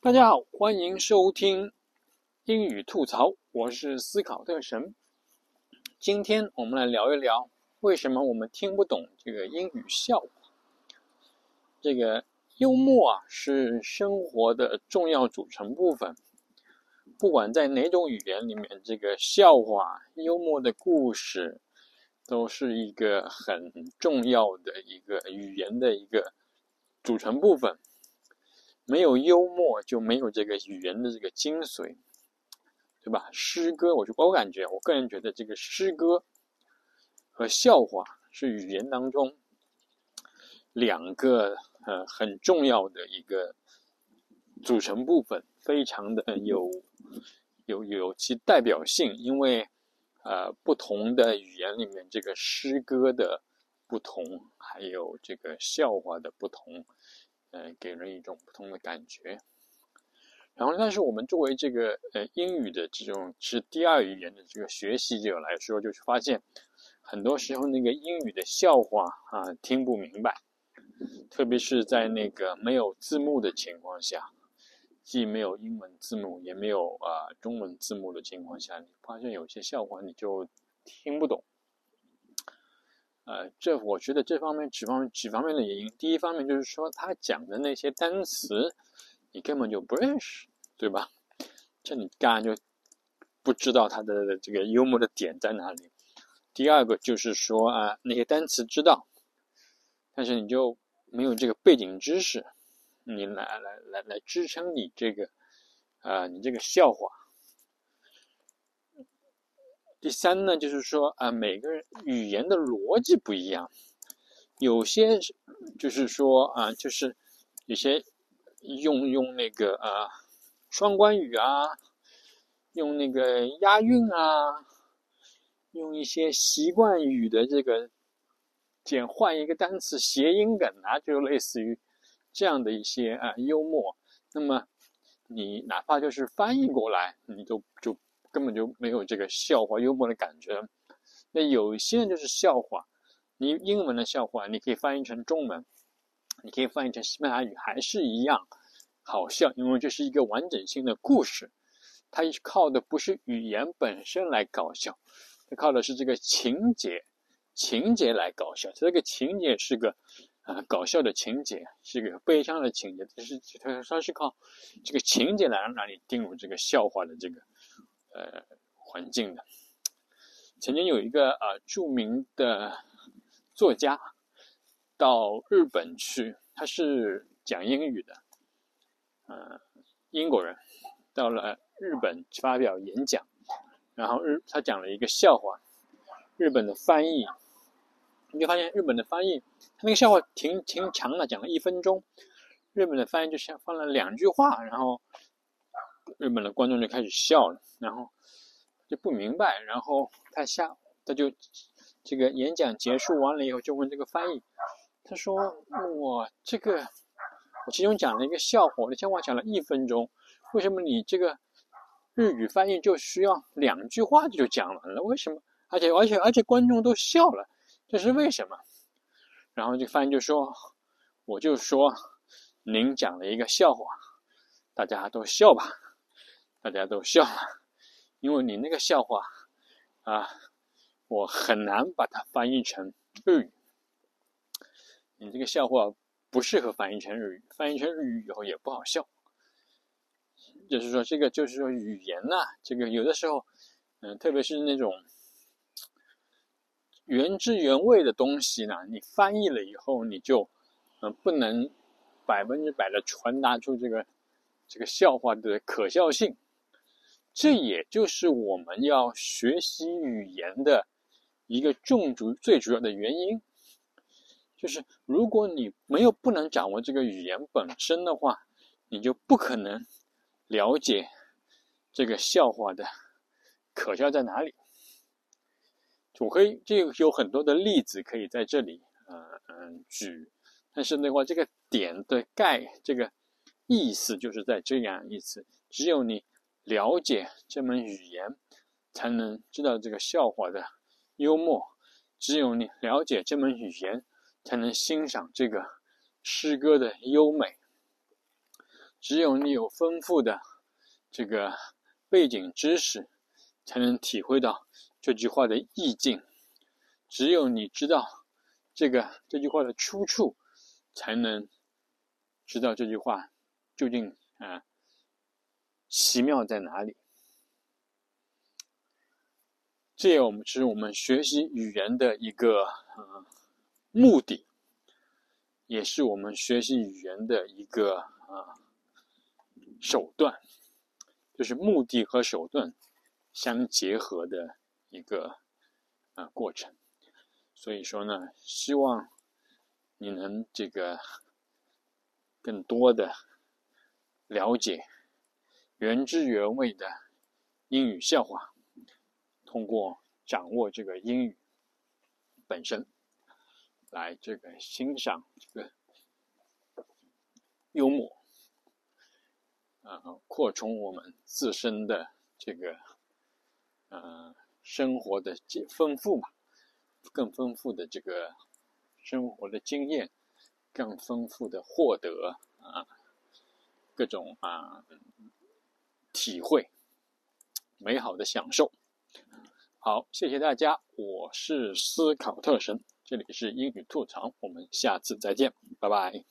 大家好，欢迎收听英语吐槽，我是思考特神。今天我们来聊一聊，为什么我们听不懂这个英语笑话？这个幽默啊，是生活的重要组成部分。不管在哪种语言里面，这个笑话、幽默的故事，都是一个很重要的一个语言的一个组成部分。没有幽默，就没有这个语言的这个精髓，对吧？诗歌，我就我感觉，我个人觉得，这个诗歌和笑话是语言当中两个呃很重要的一个组成部分，非常的有有有其代表性，因为呃不同的语言里面，这个诗歌的不同，还有这个笑话的不同。呃，给人一种不同的感觉。然后，但是我们作为这个呃英语的这种是第二语言的这个学习者来说，就是发现很多时候那个英语的笑话啊听不明白，特别是在那个没有字幕的情况下，既没有英文字幕，也没有啊中文字幕的情况下，你发现有些笑话你就听不懂。呃，这我觉得这方面几方几方面的原因。第一方面就是说，他讲的那些单词，你根本就不认识，对吧？这你当然就不知道他的这个幽默的点在哪里。第二个就是说啊，那些单词知道，但是你就没有这个背景知识，你来来来来支撑你这个啊，你这个笑话。第三呢，就是说啊，每个人语言的逻辑不一样，有些就是说啊，就是有些用用那个啊双关语啊，用那个押韵啊，用一些习惯语的这个简换一个单词谐音梗啊，就类似于这样的一些啊幽默。那么你哪怕就是翻译过来，你都就。根本就没有这个笑话幽默的感觉。那有一些就是笑话，你英文的笑话你可以翻译成中文，你可以翻译成西班牙语，还是一样好笑，因为这是一个完整性的故事。它靠的不是语言本身来搞笑，它靠的是这个情节，情节来搞笑。它这个情节是个啊搞笑的情节，是个悲伤的情节，这是它它是靠这个情节来让你进入这个笑话的这个。呃，环境的。曾经有一个呃著名的作家到日本去，他是讲英语的，呃，英国人到了日本发表演讲，然后日他讲了一个笑话，日本的翻译，你就发现日本的翻译，他那个笑话挺挺长的，讲了一分钟，日本的翻译就像放了两句话，然后。日本的观众就开始笑了，然后就不明白，然后他下他就这个演讲结束完了以后，就问这个翻译，他说：“我这个我其中讲了一个笑话，我的笑话讲了一分钟，为什么你这个日语翻译就需要两句话就讲完了？为什么？而且而且而且观众都笑了，这是为什么？”然后这个翻译就说：“我就说您讲了一个笑话，大家都笑吧。”大家都笑了，因为你那个笑话啊，我很难把它翻译成日语。你这个笑话不适合翻译成日语，翻译成日语以后也不好笑。就是说，这个就是说语言呐，这个有的时候，嗯，特别是那种原汁原味的东西呢，你翻译了以后，你就嗯不能百分之百的传达出这个这个笑话的可笑性。这也就是我们要学习语言的一个重主最主要的原因，就是如果你没有不能掌握这个语言本身的话，你就不可能了解这个笑话的可笑在哪里。我可以这个有很多的例子可以在这里呃嗯举，但是的话，这个点的概这个意思就是在这样意思，只有你。了解这门语言，才能知道这个笑话的幽默。只有你了解这门语言，才能欣赏这个诗歌的优美。只有你有丰富的这个背景知识，才能体会到这句话的意境。只有你知道这个这句话的出处，才能知道这句话究竟啊奇妙在哪里。这也我们是我们学习语言的一个呃目的，也是我们学习语言的一个啊手段，就是目的和手段相结合的一个啊过程。所以说呢，希望你能这个更多的了解原汁原味的英语笑话，通过掌握这个英语本身，来这个欣赏这个幽默，啊，扩充我们自身的这个呃生活的丰富嘛。更丰富的这个生活的经验，更丰富的获得啊，各种啊体会，美好的享受。好，谢谢大家，我是思考特神，这里是英语吐槽，我们下次再见，拜拜。